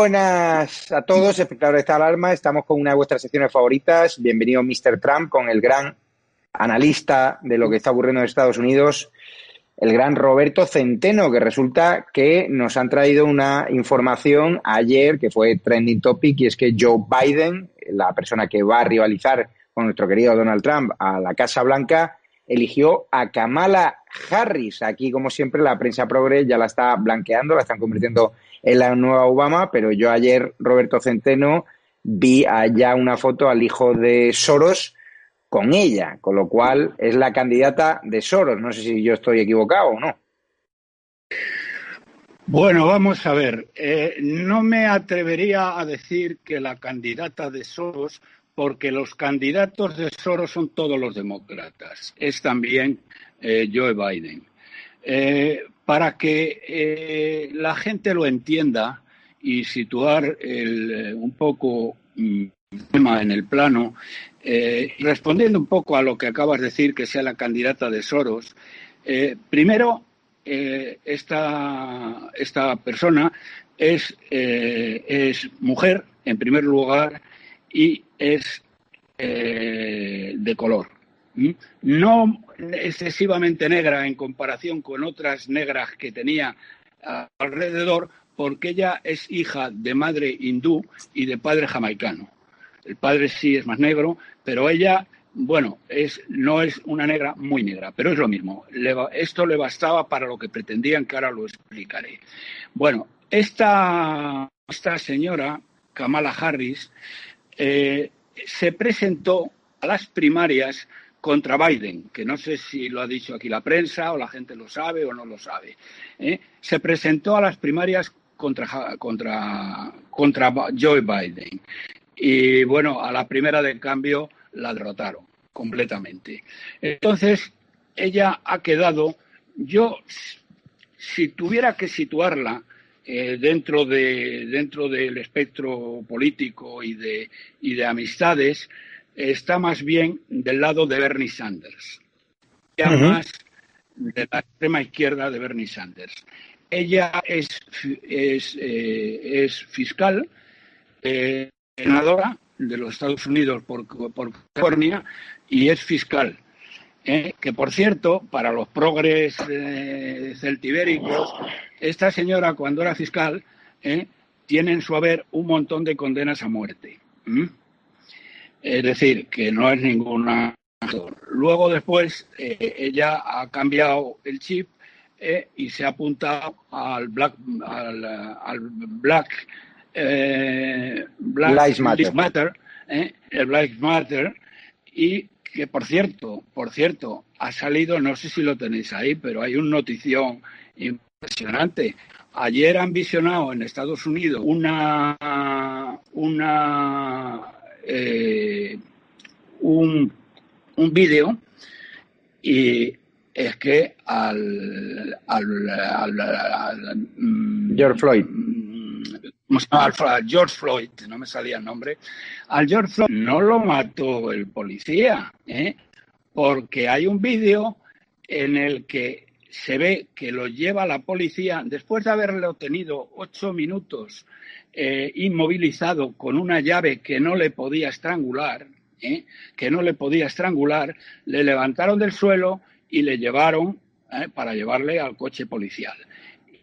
buenas a todos, espectadores de esta alarma. Estamos con una de vuestras secciones favoritas. Bienvenido, Mr. Trump, con el gran analista de lo que está ocurriendo en Estados Unidos, el gran Roberto Centeno, que resulta que nos han traído una información ayer que fue trending topic y es que Joe Biden, la persona que va a rivalizar con nuestro querido Donald Trump a la Casa Blanca, eligió a Kamala Harris. Aquí, como siempre, la prensa progre ya la está blanqueando, la están convirtiendo en la nueva Obama, pero yo ayer, Roberto Centeno, vi allá una foto al hijo de Soros con ella, con lo cual es la candidata de Soros. No sé si yo estoy equivocado o no. Bueno, vamos a ver. Eh, no me atrevería a decir que la candidata de Soros, porque los candidatos de Soros son todos los demócratas. Es también eh, Joe Biden. Eh, para que eh, la gente lo entienda y situar eh, un poco mm, el tema en el plano, eh, respondiendo un poco a lo que acabas de decir, que sea la candidata de Soros, primero, esta, esta, persona es, es, mujer, en primer lugar, y es de color. No excesivamente negra en comparación con otras negras que tenía alrededor, porque ella es hija de madre hindú y de padre jamaicano. El padre sí es más negro, pero ella, bueno, es, no es una negra muy negra, pero es lo mismo. esto le bastaba para lo que pretendían, que ahora lo explicaré. Bueno, esta, esta señora, Kamala Harris, eh, se presentó a las primarias contra Biden, que no sé si lo ha dicho aquí la prensa o la gente lo sabe o no lo sabe. ¿eh? Se presentó a las primarias contra, contra, contra Joe Biden. Y bueno, a la primera de cambio la derrotaron completamente. Entonces, ella ha quedado, yo, si tuviera que situarla eh, dentro, de, dentro del espectro político y de, y de amistades, está más bien del lado de Bernie Sanders, ya más de la extrema izquierda de Bernie Sanders. Ella es, es, eh, fiscal, eh, senadora de los Estados Unidos por, California y es fiscal. Eh, que por cierto, para los progres celtibéricos, esta señora cuando era fiscal tiene en su haber un montón de condenas a muerte. Es decir, que no es ninguna. Luego después eh, ella ha cambiado el chip eh, y se ha apuntado al Black, al, Black, eh, Lives Matter, el Black Matter, y que por cierto, por cierto, ha salido, no sé si lo tenéis ahí, pero hay una notición impresionante. Ayer han visionado en Estados Unidos una, una eh, un, un vídeo y es que al, al, George Floyd. Al George Floyd, no me salía el nombre, al George Floyd no lo mató el policía, ¿eh? porque hay un vídeo en el que se ve que lo lleva la policía después de haberlo tenido ocho minutos eh, inmovilizado con una llave que no le podía estrangular, ¿eh? que no le podía estrangular, le levantaron del suelo y le llevaron para llevarle al coche policial.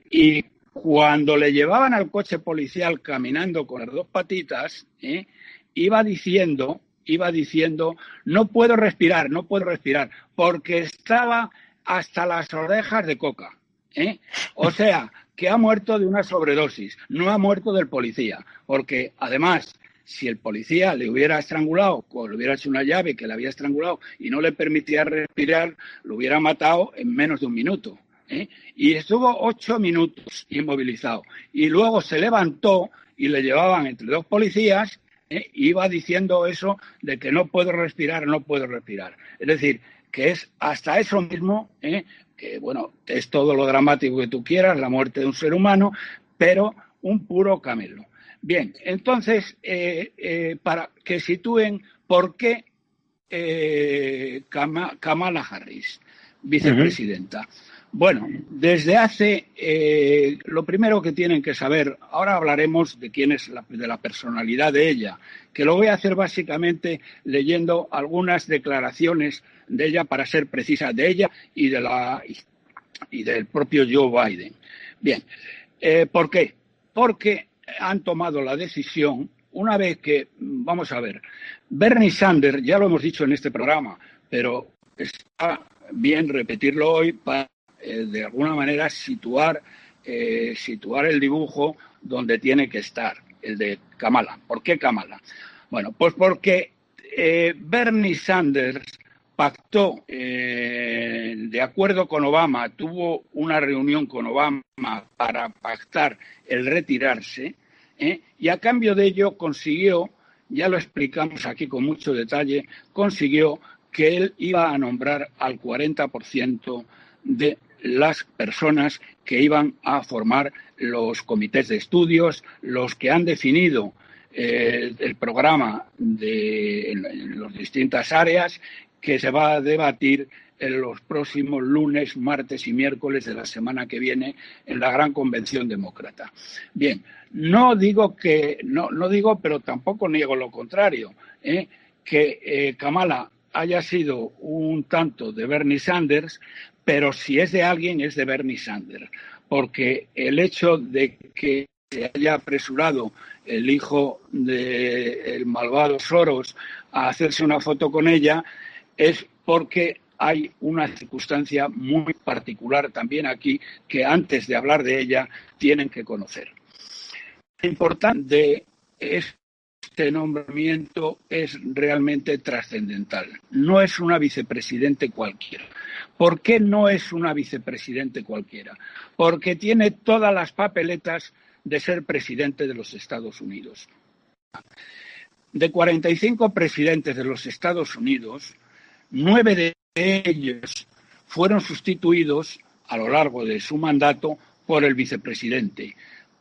Y cuando le llevaban al coche policial caminando con las dos patitas, ¿eh? iba diciendo, iba diciendo, no puedo respirar, no puedo respirar, porque estaba hasta las orejas de coca. ¿eh? O sea, que ha muerto de una sobredosis, no ha muerto del policía, porque además si el policía le hubiera estrangulado, o le hubiera hecho una llave que le había estrangulado y no le permitía respirar, lo hubiera matado en menos de un minuto. ¿eh? y estuvo ocho minutos inmovilizado. Y luego se levantó y le llevaban entre dos policías ¿eh? iba diciendo eso de que no puedo respirar, no puedo respirar. Es decir, que es hasta eso mismo, ¿eh? Que bueno, es todo lo dramático que tú quieras, la muerte de un ser humano, pero un puro camelo. Bien, entonces, para que sitúen por qué Kamala Harris, vicepresidenta. Bueno, desde hace, eh, lo primero que tienen que saber, ahora hablaremos de quién es la, de la personalidad de ella, que lo voy a hacer básicamente leyendo algunas declaraciones de ella para ser precisa, de ella y, de la, y del propio Joe Biden. Bien, eh, ¿por qué? Porque han tomado la decisión, una vez que, vamos a ver, Bernie Sanders, ya lo hemos dicho en este programa, pero está bien repetirlo hoy para eh, de alguna manera situar, eh, situar el dibujo donde tiene que estar, el de Kamala. ¿Por qué Kamala? Bueno, pues porque eh, Bernie Sanders pactó, de acuerdo con Obama, tuvo una reunión con Obama para pactar el retirarse, y a cambio de ello consiguió, ya lo explicamos aquí con mucho detalle, consiguió que él iba a nombrar al 40% de las personas que iban a formar los comités de estudios, los que han definido eh, el programa de, las distintas áreas que se va a debatir en los próximos lunes, martes y miércoles de la semana que viene en la gran convención demócrata. Bien, no digo que, no, no digo, pero tampoco niego lo contrario, ¿eh? que eh, Kamala haya sido un tanto de Bernie Sanders, pero si es de alguien es de Bernie Sanders, porque el hecho de que se haya apresurado el hijo del malvado Soros a hacerse una foto con ella es porque hay una circunstancia muy particular también aquí que antes de hablar de ella tienen que conocer. Lo importante es este nombramiento es realmente trascendental. No es una vicepresidente cualquiera. ¿Por qué no es una vicepresidente cualquiera? Porque tiene todas las papeletas de ser presidente de los Estados Unidos. De 45 presidentes de los Estados Unidos, nueve de ellos fueron sustituidos a lo largo de su mandato por el vicepresidente.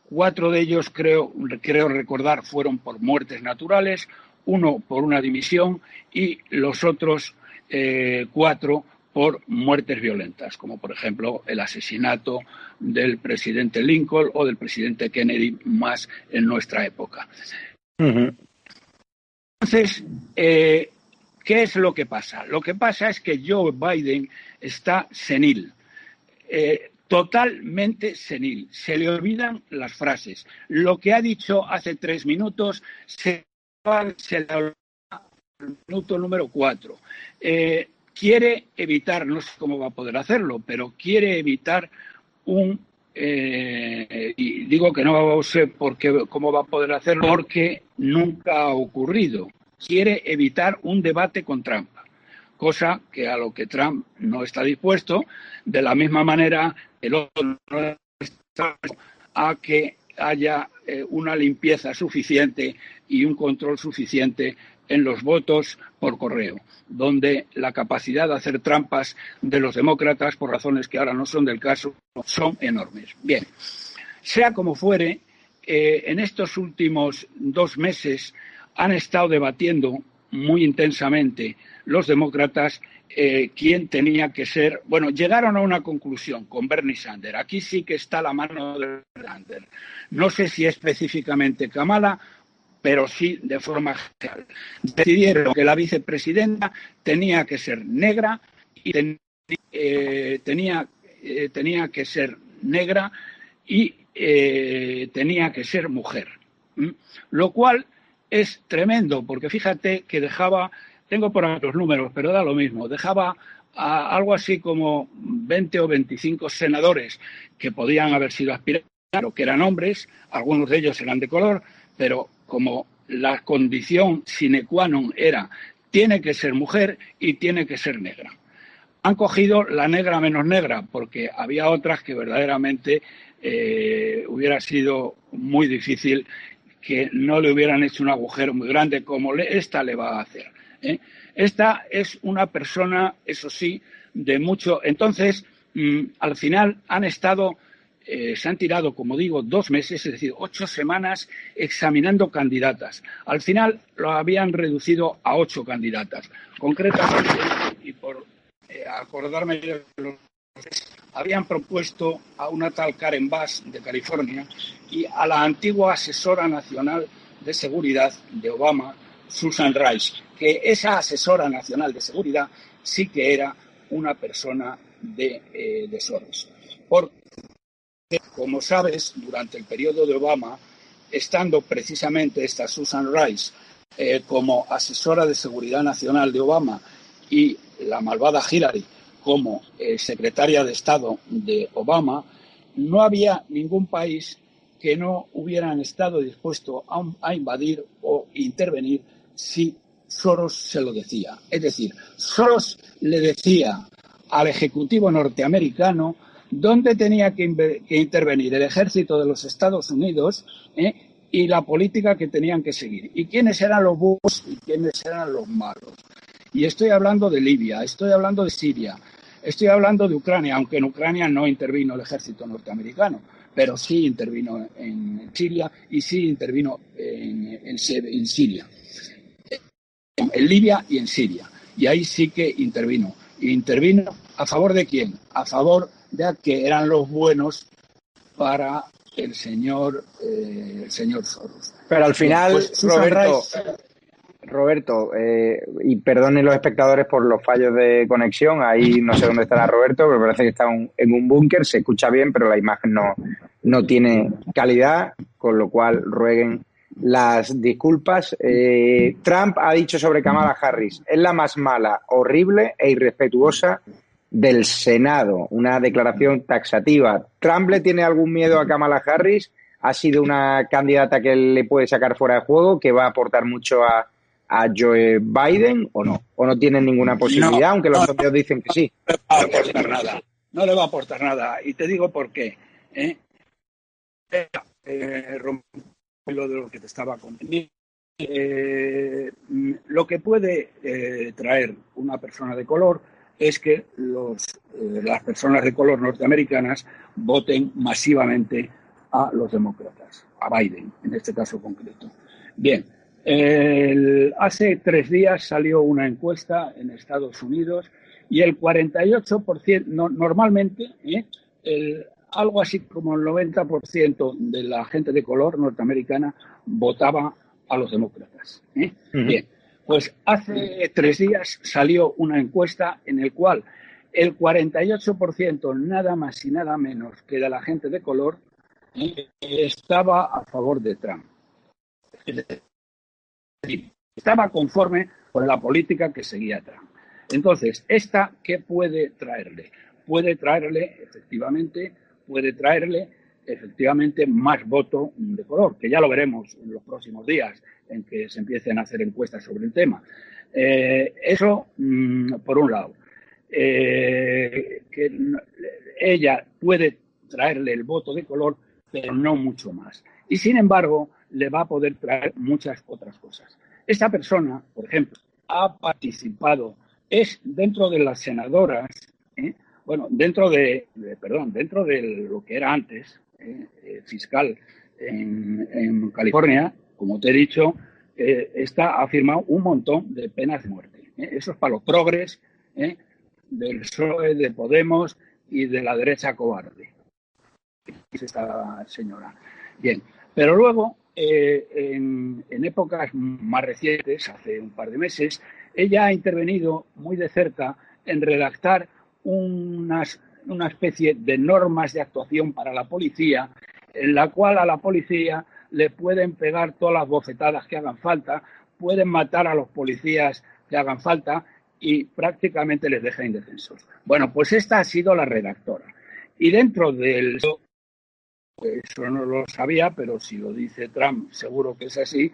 Cuatro de ellos, creo, creo recordar, fueron por muertes naturales, uno por una dimisión y los otros eh, cuatro por muertes violentas, como por ejemplo el asesinato del presidente Lincoln o del presidente Kennedy más en nuestra época. Entonces, eh, ¿qué es lo que pasa? Lo que pasa es que Joe Biden está senil. Eh, totalmente senil. Se le olvidan las frases. Lo que ha dicho hace tres minutos se, se le olvida el minuto número cuatro. Eh, quiere evitar, no sé cómo va a poder hacerlo, pero quiere evitar un eh, y digo que no sé por qué, cómo va a poder hacerlo, porque nunca ha ocurrido. Quiere evitar un debate con Trump cosa que a lo que Trump no está dispuesto, de la misma manera el otro no está a que haya eh, una limpieza suficiente y un control suficiente en los votos por correo, donde la capacidad de hacer trampas de los demócratas, por razones que ahora no son del caso, son enormes. Bien, sea como fuere, eh, en estos últimos dos meses han estado debatiendo muy intensamente los demócratas eh, quién tenía que ser. Bueno, llegaron a una conclusión con Bernie Sanders. Aquí sí que está la mano de Sanders. No sé si específicamente Kamala, pero sí de forma general. Decidieron que la vicepresidenta tenía que ser negra y eh, tenía, eh, tenía que ser negra y tenía que ser mujer. Lo cual es tremendo, porque fíjate que dejaba tengo por ahí los números, pero da lo mismo. Dejaba a algo así como 20 o 25 senadores que podían haber sido aspirantes, que eran hombres, algunos de ellos eran de color, pero como la condición sine qua non era tiene que ser mujer y tiene que ser negra. Han cogido la negra menos negra, porque había otras que verdaderamente eh, hubiera sido muy difícil que no le hubieran hecho un agujero muy grande como esta le va a hacer. ¿eh? Esta es una persona, eso sí, de mucho. Entonces, mm, al final han estado, eh, se han tirado, como digo, dos meses, es decir, ocho semanas examinando candidatas. Al final lo habían reducido a ocho candidatas. Concretamente, y por eh, acordarme de los habían propuesto a una tal Karen Bass de California y a la antigua asesora nacional de seguridad de Obama, Susan Rice, que esa asesora nacional de seguridad sí que era una persona de, eh. Porque, como sabes, durante el periodo de Obama, estando precisamente esta Susan Rice eh, como asesora de seguridad nacional de Obama y la malvada Hillary como eh, secretaria de Estado de Obama, no había ningún país que no hubieran estado dispuesto a invadir o intervenir si Soros se lo decía. Es decir, Soros le decía al Ejecutivo norteamericano dónde tenía que, intervenir el ejército de los Estados Unidos ¿eh? y la política que tenían que seguir. Y quiénes eran los buenos y quiénes eran los malos. Y estoy hablando de Libia, estoy hablando de Siria, estoy hablando de Ucrania, aunque en Ucrania no intervino el ejército norteamericano, pero sí intervino en Siria y sí intervino en Siria en Libia y en Siria. Y ahí sí que intervino. intervino a favor de quién? A favor de que eran los buenos para el señor, eh, el señor Soros. Pero al final, pues, Roberto, Roberto eh, y perdonen los espectadores por los fallos de conexión, ahí no sé dónde estará Roberto, pero parece que está en un búnker, se escucha bien, pero la imagen no, no tiene calidad, con lo cual rueguen las disculpas. Eh, Trump ha dicho sobre Kamala Harris, es la más mala, horrible e irrespetuosa del Senado. Una declaración taxativa. ¿Trump le tiene algún miedo a Kamala Harris? ¿Ha sido una candidata que le puede sacar fuera de juego, que va a aportar mucho a, Joe Biden o no? ¿O no tiene ninguna posibilidad, aunque los socios dicen que sí? No le va a aportar nada. No le va a aportar nada. Y te digo por qué. ¿eh? Eh, lo de lo que te estaba contando. Eh, lo que puede eh, traer una persona de color es que los, las personas de color norteamericanas voten masivamente a los demócratas, a Biden en este caso concreto. Bien, hace tres días salió una encuesta en Estados Unidos y el 48%, normalmente, el, algo así como el 90% de la gente de color norteamericana votaba a los demócratas. ¿eh? Bien, pues hace tres días salió una encuesta en la cual el 48%, nada más y nada menos que de la gente de color, ¿eh? estaba a favor de Trump. Estaba conforme con la política que seguía Trump. Entonces, ¿esta qué puede traerle? Puede traerle, efectivamente, puede traerle efectivamente más voto de color, que ya lo veremos en los próximos días en que se empiecen a hacer encuestas sobre el tema. Eh, eso, mm, por un lado, eh, que ella puede traerle el voto de color, pero no mucho más. Y sin embargo, le va a poder traer muchas otras cosas. Esta persona, por ejemplo, ha participado, es dentro de las senadoras, ¿eh? bueno, dentro de, perdón, dentro de lo que era antes, eh, eh, fiscal en, California, como te he dicho, eh, está, ha firmado un montón de penas de muerte. Eso es para los progres del PSOE, de Podemos y de la derecha cobarde. Es esta señora. Bien, pero luego, en, en épocas más recientes, hace un par de meses, ella ha intervenido muy de cerca en redactar unas, una especie de normas de actuación para la policía, en la cual a la policía le pueden pegar todas las bofetadas que hagan falta, pueden matar a los policías que hagan falta y prácticamente les deja indefensos. Bueno, pues esta ha sido la redactora. Y dentro del... Eso no lo sabía, pero si lo dice Trump, seguro que es así,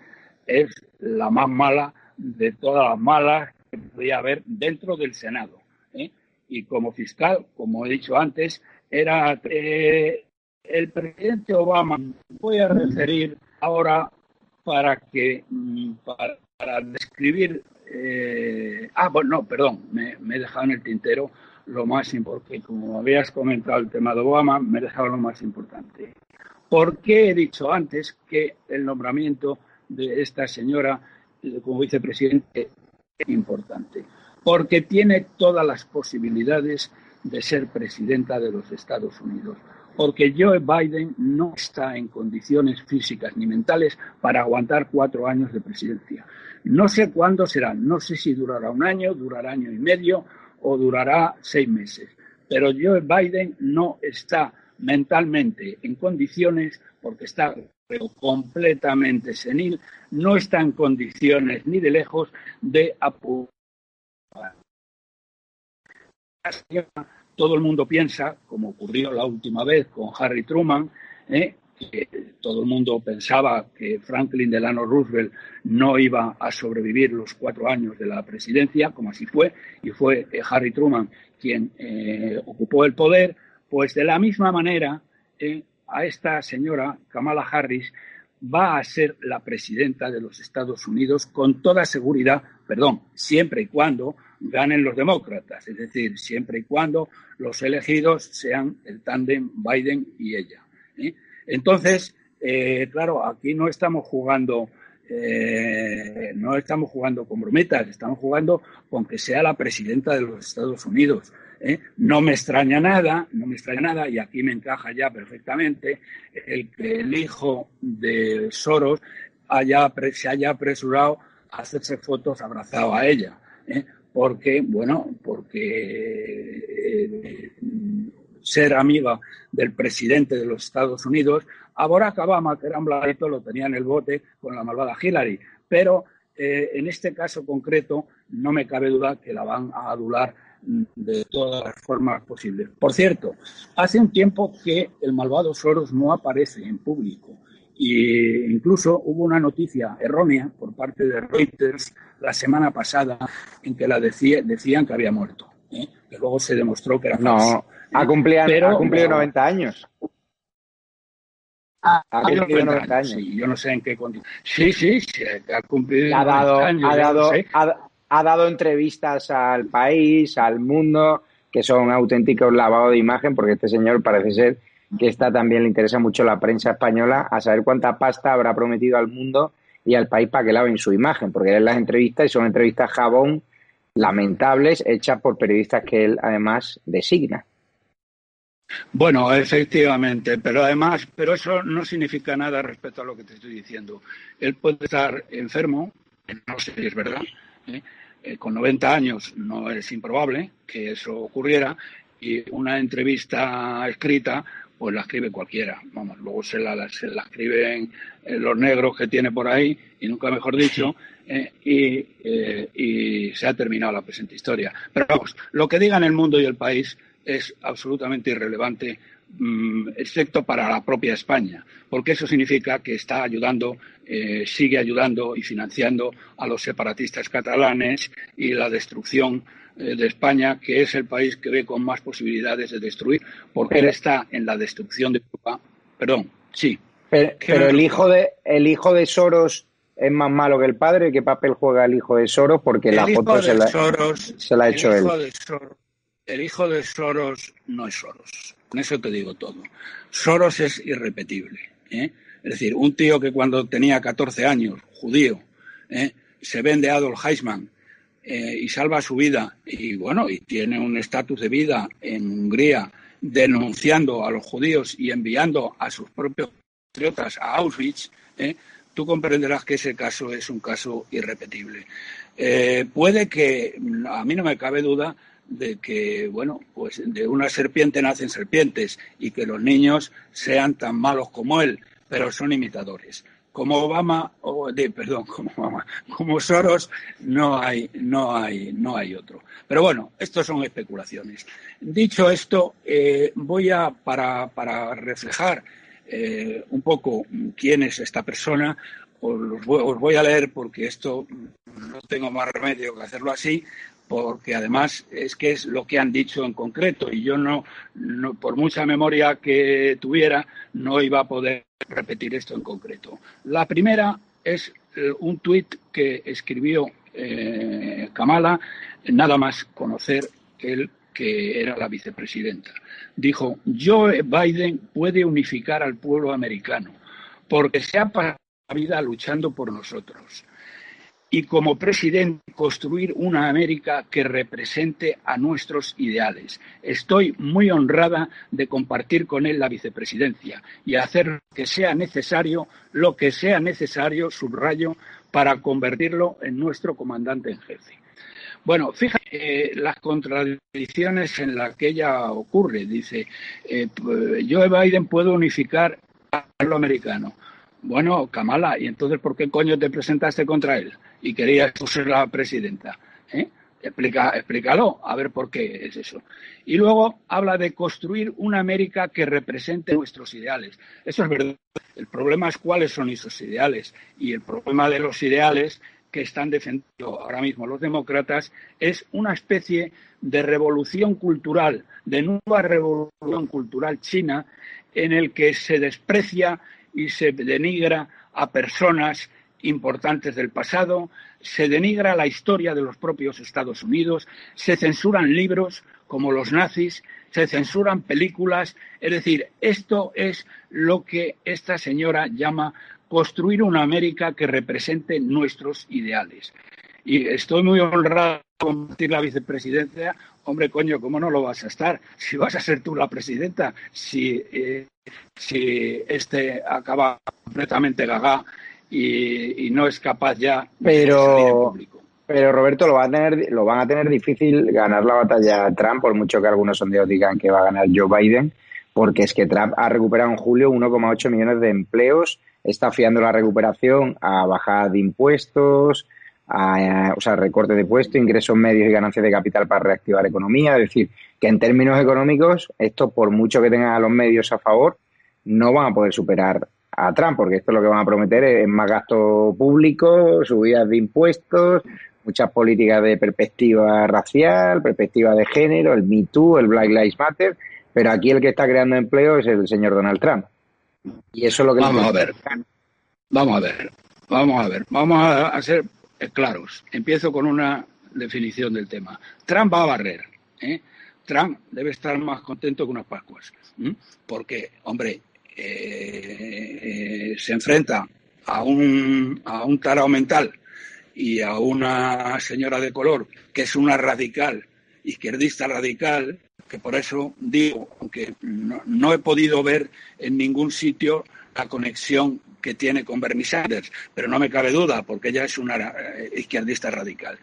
es la más mala de todas las malas que podía haber dentro del Senado. ¿eh? Y como fiscal, como he dicho antes, era eh, el presidente Obama. Voy a referir ahora para que mm, para, describir. Eh, ah, bueno, no, perdón, me, me, he dejado en el tintero lo más importante. Como habías comentado el tema de Obama, me he dejado lo más importante. ¿Por qué he dicho antes que el nombramiento de esta señora como vicepresidente es importante, porque tiene todas las posibilidades de ser presidenta de los Estados Unidos, porque Joe Biden no está en condiciones físicas ni mentales para aguantar cuatro años de presidencia. No sé cuándo será, no sé si durará un año, durará año y medio o durará seis meses, pero Joe Biden no está mentalmente en condiciones porque está completamente senil, no está en condiciones ni de lejos de apurar. Todo el mundo piensa, como ocurrió la última vez con Harry Truman, ¿eh? Que todo el mundo pensaba que Franklin Delano Roosevelt no iba a sobrevivir los cuatro años de la presidencia, como así fue, y fue eh, Harry Truman quien eh, ocupó el poder, pues de la misma manera a esta señora Kamala Harris va a ser la presidenta de los Estados Unidos con toda seguridad, perdón, siempre y cuando ganen los demócratas, es decir, siempre y cuando los elegidos sean el tándem Biden y ella. ¿eh? Entonces, eh, claro, aquí no estamos jugando, eh, no estamos jugando con brometas, estamos jugando con que sea la presidenta de los Estados Unidos. ¿eh? No me extraña nada, no me extraña nada, y aquí me encaja ya perfectamente el que el hijo de Soros haya, se haya apresurado a hacerse fotos abrazado a ella. ¿eh? Porque, bueno, porque ser amiga del presidente de los Estados Unidos, a Barack Obama, que era un bladito, lo tenía en el bote con la malvada Hillary. Pero en este caso concreto, no me cabe duda que la van a adular de todas las formas posibles. Por cierto, hace un tiempo que el malvado Soros no aparece en público e incluso hubo una noticia errónea por parte de Reuters la semana pasada en que la decían que había muerto, ¿eh? que luego se demostró que era falso. Ha cumplido, ha cumplido 90 años. ha cumplido 90 años. Sí, yo no sé en qué condición. Sí, sí, sí, ha cumplido ha dado, 90 años. Ha dado, ha dado entrevistas al país, al mundo, que son auténticos lavados de imagen, porque este señor parece ser que esta también le interesa mucho la prensa española, a saber cuánta pasta habrá prometido al mundo y al país para que laven su imagen, porque él las entrevistas y son entrevistas jabón lamentables hechas por periodistas que él además designa. Bueno, efectivamente, pero además, pero eso no significa nada respecto a lo que te estoy diciendo. Él puede estar enfermo, no sé si es verdad, ¿eh? Eh, con 90 años no es improbable que eso ocurriera y una entrevista escrita pues la escribe cualquiera. Vamos, luego se la, se la escriben eh, los negros que tiene por ahí, y nunca mejor dicho, y, y, se ha terminado la presente historia. Pero vamos, lo que digan el mundo y el país es absolutamente irrelevante Mm, excepto para la propia España, porque eso significa que está ayudando, eh, sigue ayudando y financiando a los separatistas catalanes y la destrucción eh, de España, que es el país que ve con más posibilidades de destruir, porque él está en la destrucción de Europa. Perdón, sí. Pero, el hijo de el hijo de Soros es más malo que el padre. ¿Qué papel juega el hijo de Soros? Porque la foto se la, se la, ha hecho él. El hijo de Soros no es Soros. Con eso te digo todo. Soros es irrepetible. ¿eh? Es decir, un tío que cuando tenía 14 años, judío, ¿eh? se vende a Adolf Heisman eh, y salva su vida y bueno, y tiene un estatus de vida en Hungría denunciando a los judíos y enviando a sus propios patriotas a Auschwitz, ¿eh? tú comprenderás que ese caso es un caso irrepetible. puede que, a mí no me cabe duda, de que, bueno, pues de una serpiente nacen serpientes y que los niños sean tan malos como él, pero son imitadores. Como Obama, o de, perdón, como Obama, como Soros, no hay, no hay, no hay otro. Pero bueno, estos son especulaciones. Dicho esto, eh, voy a, para, para reflejar eh, un poco quién es esta persona, os, voy a leer porque esto no tengo más remedio que hacerlo así, porque además es que es lo que han dicho en concreto y yo no, por mucha memoria que tuviera, no iba a poder repetir esto en concreto. La primera es eh, un tuit que escribió eh, Kamala, nada más conocer el que era la vicepresidenta. Dijo, Joe Biden puede unificar al pueblo americano porque se ha pasado la vida luchando por nosotros y como presidente construir una América que represente a nuestros ideales. Estoy muy honrada de compartir con él la vicepresidencia y hacer lo que sea necesario, lo que sea necesario, subrayo, para convertirlo en nuestro comandante en jefe. Bueno, fíjate eh, las contradicciones en las que ella ocurre. Dice, eh, Joe Biden puede unificar al pueblo americano. Bueno, Kamala, ¿y entonces por qué coño te presentaste contra él? y querías ser la presidenta. ¿eh? Explica, explícalo, a ver por qué es eso. Y luego habla de construir una América que represente nuestros ideales. Eso es verdad. El problema es cuáles son esos ideales. Y el problema de los ideales que están defendiendo ahora mismo los demócratas es una especie de revolución cultural, de nueva revolución cultural china, en el que se desprecia y se denigra a personas importantes del pasado, se denigra la historia de los propios Estados Unidos, se censuran libros como los nazis, se censuran películas, es decir, esto es lo que esta señora llama construir una América que represente nuestros ideales. Y estoy muy honrado compartir la vicepresidencia. Hombre, coño, ¿cómo no lo vas a estar? Si vas a ser tú la presidenta, si, eh, si este acaba completamente gaga y, no es capaz ya pero, de salir público. Pero Roberto, lo, va a tener, lo van a tener difícil ganar la batalla Trump, por mucho que algunos sondeos digan que va a ganar Joe Biden, porque es que Trump ha recuperado en julio 1,8 millones de empleos, está fiando la recuperación a bajada de impuestos, a, o sea, recorte de puestos, ingresos medios y ganancias de capital para reactivar economía. Es decir, que en términos económicos, esto, por mucho que tengan a los medios a favor, no van a poder superar a Trump, porque esto lo que van a prometer es más gasto público, subidas de impuestos, muchas políticas de perspectiva racial, perspectiva de género, el Me Too, el Black Lives Matter, pero aquí el que está creando empleo es el señor Donald Trump. Y eso es lo que vamos a ver. Vamos a ver, vamos a ver, vamos a, ser claros. Empiezo con una definición del tema. Trump va a barrer. ¿eh? Trump debe estar más contento que unas Pascuas. Porque, hombre, eh, se enfrenta a un, a un tarao mental y a una señora de color que es una radical, izquierdista radical, que por eso digo, aunque no, he podido ver en ningún sitio la conexión que tiene con Bernie Sanders, pero no me cabe duda, porque ella es una eh, izquierdista radical.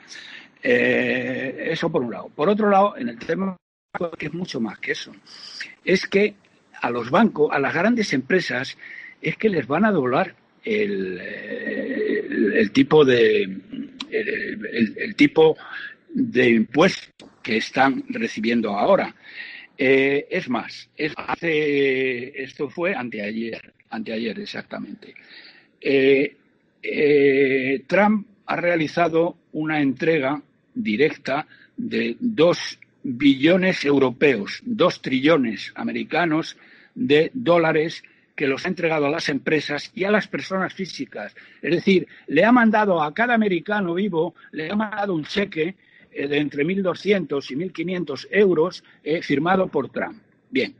Eh, eso por un lado. Por otro lado, en el tema que es mucho más que eso, es que a los bancos, a las grandes empresas, es que les van a doblar el, el, tipo de el, tipo de impuesto que están recibiendo ahora. Eh, es más, hace, esto fue anteayer, anteayer exactamente. Eh, eh, Trump ha realizado una entrega directa de dos billones europeos, dos trillones americanos de dólares que los ha entregado a las empresas y a las personas físicas. Es decir, le ha mandado a cada americano vivo, le ha mandado un cheque eh, de entre 1.200 y 1.500 euros firmado por Trump. Bien.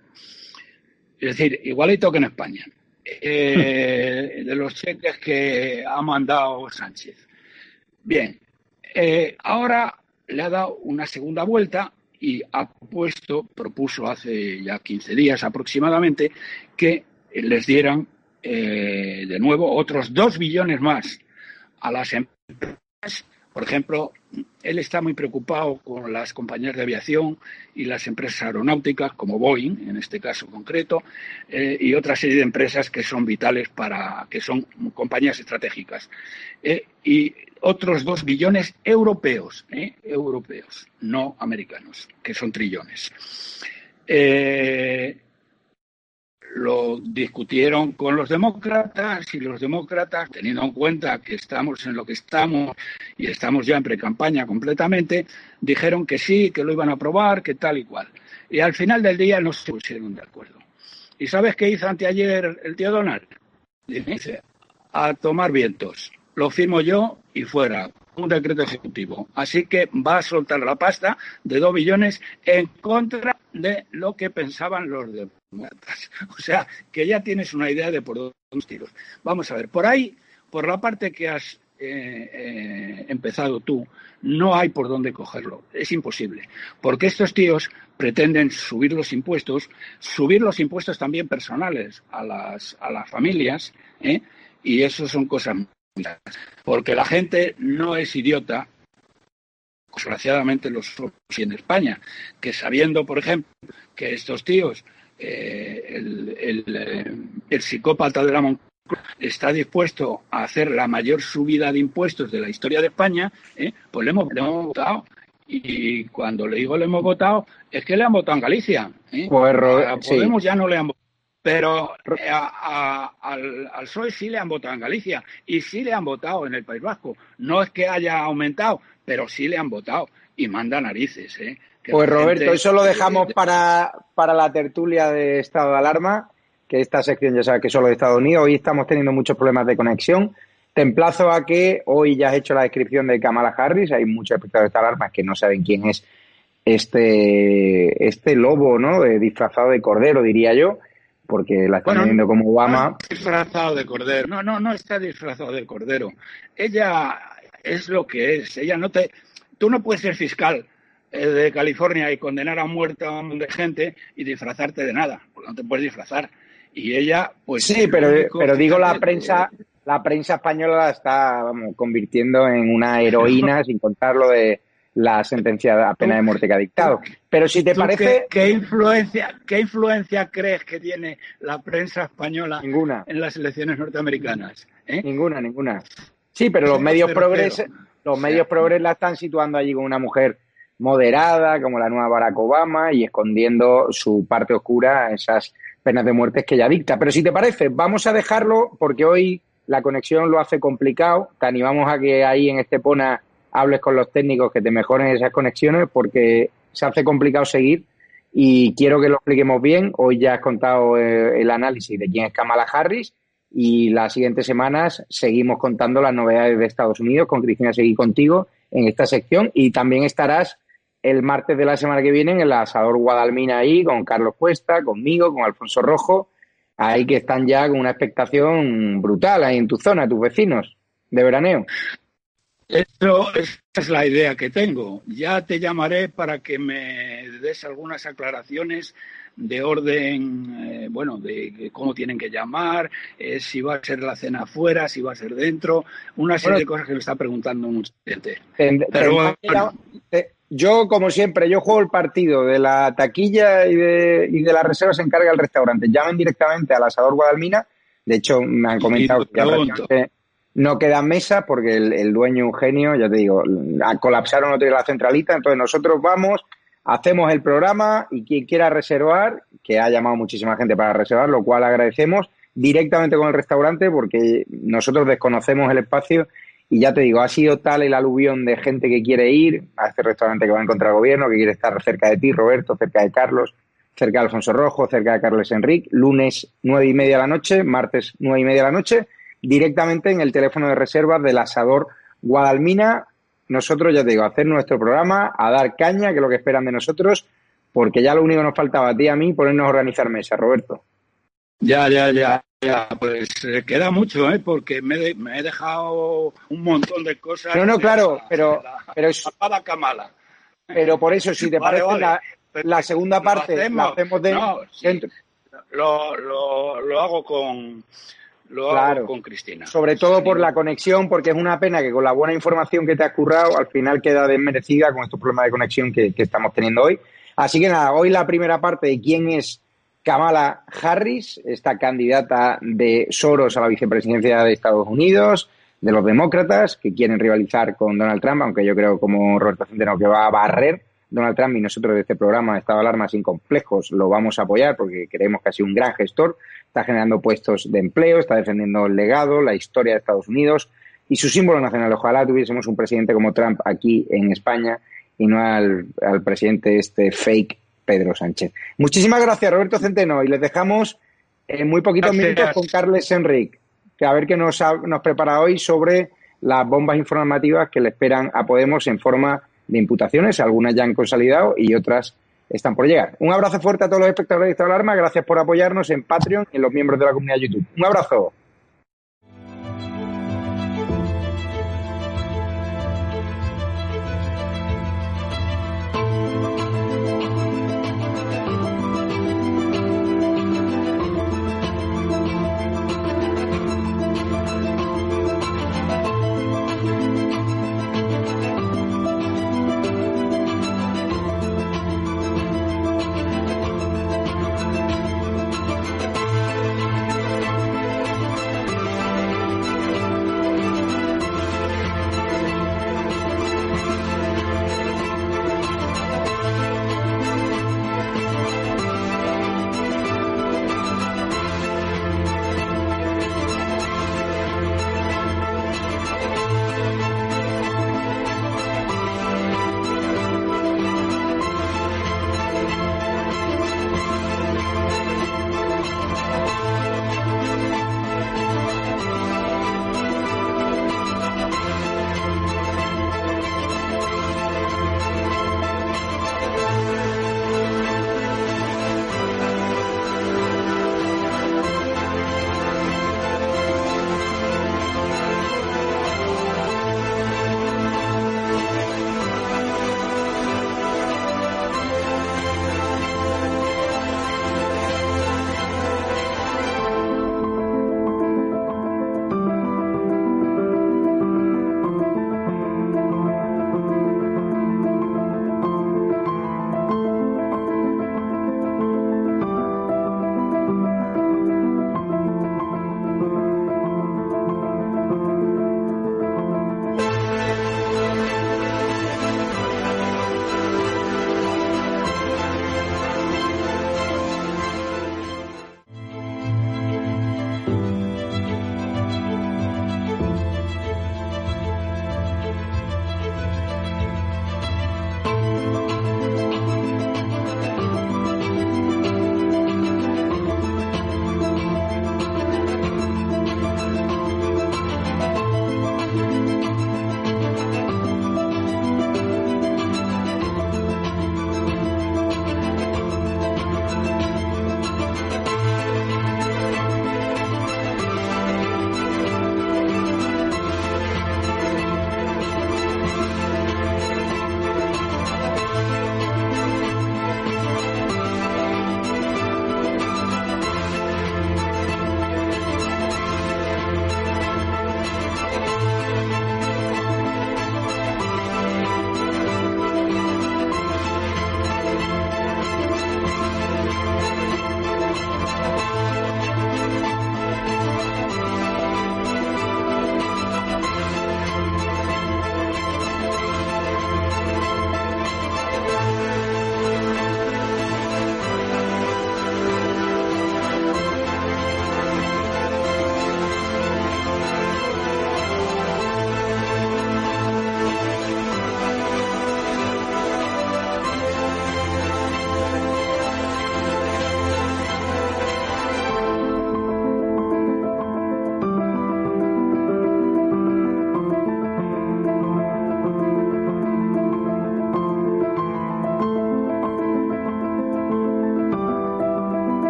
Es decir, igualito que en España. Eh, de los cheques que ha mandado Sánchez. Bien, eh, ahora le ha dado una segunda vuelta y ha puesto, propuso hace ya 15 días aproximadamente, que les dieran eh, de nuevo otros dos billones más a las empresas por ejemplo, él está muy preocupado con las compañías de aviación y las empresas aeronáuticas, como Boeing, en este caso concreto, eh, y otra serie de empresas que son vitales para, que son compañías estratégicas. Eh, y otros dos billones europeos, eh, europeos, no americanos, que son trillones lo discutieron con los demócratas y los demócratas, teniendo en cuenta que estamos en lo que estamos y estamos ya en pre-campaña completamente, dijeron que sí, que lo iban a aprobar, que tal y cual. Y al final del día no se pusieron de acuerdo. ¿Y sabes qué hizo anteayer el tío Donald? Dice, a tomar vientos. Lo firmo yo y fuera un decreto ejecutivo. Así que va a soltar la pasta de dos billones en contra de lo que pensaban los demócratas. O sea, que ya tienes una idea de por dónde tiros. Vamos a ver, por ahí, por la parte que has eh, eh, empezado tú, no hay por dónde cogerlo. Es imposible. Porque estos tíos pretenden subir los impuestos, subir los impuestos también personales a las, a las familias, ¿eh? y eso son cosas porque la gente no es idiota, desgraciadamente lo somos en España, que sabiendo, por ejemplo, que estos tíos, eh, el, eh, el, psicópata de la Moncloa, está dispuesto a hacer la mayor subida de impuestos de la historia de España, eh, pues le hemos, votado. Y cuando le digo le hemos votado, es que le han votado en Galicia. Pues, Podemos ya no le han votado pero eh, al, al, PSOE sí le han votado en Galicia y sí le han votado en el País Vasco. No es que haya aumentado, pero sí le han votado y manda narices. ¿eh? Pues Roberto, eso lo dejamos para, para la tertulia de estado de alarma, que esta sección ya sabes que es solo de Estados Unidos. Hoy estamos teniendo muchos problemas de conexión. Te emplazo a que hoy ya has hecho la descripción de Kamala Harris. Hay muchos espectadores de esta alarma que no saben quién es este, este lobo, ¿no? disfrazado de cordero, diría yo porque la están viendo como Obama. No disfrazado de cordero. No, no, no está disfrazado de cordero. Ella es lo que es. Ella no te. Tú no puedes ser fiscal de California y condenar a muerte a un montón de gente y disfrazarte de nada, porque no te puedes disfrazar. Y ella, pues. Sí, pero, pero digo la prensa. La prensa española la está vamos, convirtiendo en una heroína, sin contar lo de la sentencia a pena de muerte que ha dictado. Pero si te parece... Qué, influencia, ¿Qué influencia crees que tiene la prensa española ninguna. en las elecciones norteamericanas? ¿Eh? Ninguna, ninguna. Sí, pero los medios progres, los medios progres la están situando allí con una mujer moderada, como la nueva Barack Obama, y escondiendo su parte oscura, esas penas de muerte que ella dicta. Pero si te parece, vamos a dejarlo porque hoy la conexión lo hace complicado. Te animamos a que ahí en Estepona hables con los técnicos que te mejoren esas conexiones porque se hace complicado seguir y quiero que lo expliquemos bien. Hoy ya has contado eh, el análisis de quién es Kamala Harris y las siguientes semanas seguimos contando las novedades de Estados Unidos con Cristina Seguí contigo en esta sección y también estarás el martes de la semana que viene en el asador Guadalmina ahí con Carlos Cuesta, conmigo, con Alfonso Rojo, ahí que están ya con una expectación brutal ahí en tu zona, tus vecinos de veraneo. Eso, esa es la idea que tengo. Ya te llamaré para que me des algunas aclaraciones de orden, eh, bueno, de cómo tienen que llamar, eh, si va a ser la cena afuera, si va a ser dentro, una serie de cosas que me está preguntando mucha gente. Pero, yo, como siempre, yo juego el partido de la taquilla y de, y de la reserva se encarga el restaurante. Llamen directamente al asador Guadalmina. De hecho, me han comentado que no queda mesa porque el, dueño Eugenio, ya te digo, colapsaron otra la centralita, entonces nosotros vamos, hacemos el programa y quien quiera reservar, que ha llamado muchísima gente para reservar, lo cual agradecemos directamente con el restaurante porque nosotros desconocemos el espacio y ya te digo, ha sido tal el aluvión de gente que quiere ir a este restaurante que va a encontrar gobierno, que quiere estar cerca de ti, Roberto, cerca de Carlos, cerca de Alfonso Rojo, cerca de Carlos Enrique, lunes nueve y media de la noche, martes nueve y media de la noche, directamente en el teléfono de reservas del asador Guadalmina. Nosotros, ya te digo, a hacer nuestro programa, a dar caña, que es lo que esperan de nosotros, porque ya lo único que nos faltaba a ti y a mí, ponernos a organizar mesa, Roberto. Ya, ya, ya. Ya, pues eh, queda mucho, ¿eh? Porque me, he dejado un montón de cosas. No, no, claro, pero, pero es... Kamala. Pero por eso, si te parece, La, segunda parte la hacemos de... lo, lo, lo hago con lo hago con Cristina. Sobre todo por la conexión, porque es una pena que con la buena información que te has currado, al final queda desmerecida con estos problemas de conexión que, que estamos teniendo hoy. Así que nada, hoy la primera parte de quién es Kamala Harris, esta candidata de Soros a la vicepresidencia de Estados Unidos, de los demócratas, que quieren rivalizar con Donald Trump, aunque yo creo como Roberto Centeno que va a barrer Donald Trump y nosotros de este programa Estado de Alarma sin complejos lo vamos a apoyar porque creemos que ha sido un gran gestor, está generando puestos de empleo, está defendiendo el legado, la historia de Estados Unidos y su símbolo nacional. Ojalá tuviésemos un presidente como Trump aquí en España y no al, al presidente este fake Pedro Sánchez. Muchísimas gracias, Roberto Centeno, y les dejamos en muy poquitos minutos con Carles Enrique, que a ver qué nos, ha, nos prepara hoy sobre las bombas informativas que le esperan a Podemos en forma de imputaciones, algunas ya han consolidado y otras están por llegar. Un abrazo fuerte a todos los espectadores de esta alarma, gracias por apoyarnos en Patreon y en los miembros de la comunidad YouTube. Un abrazo.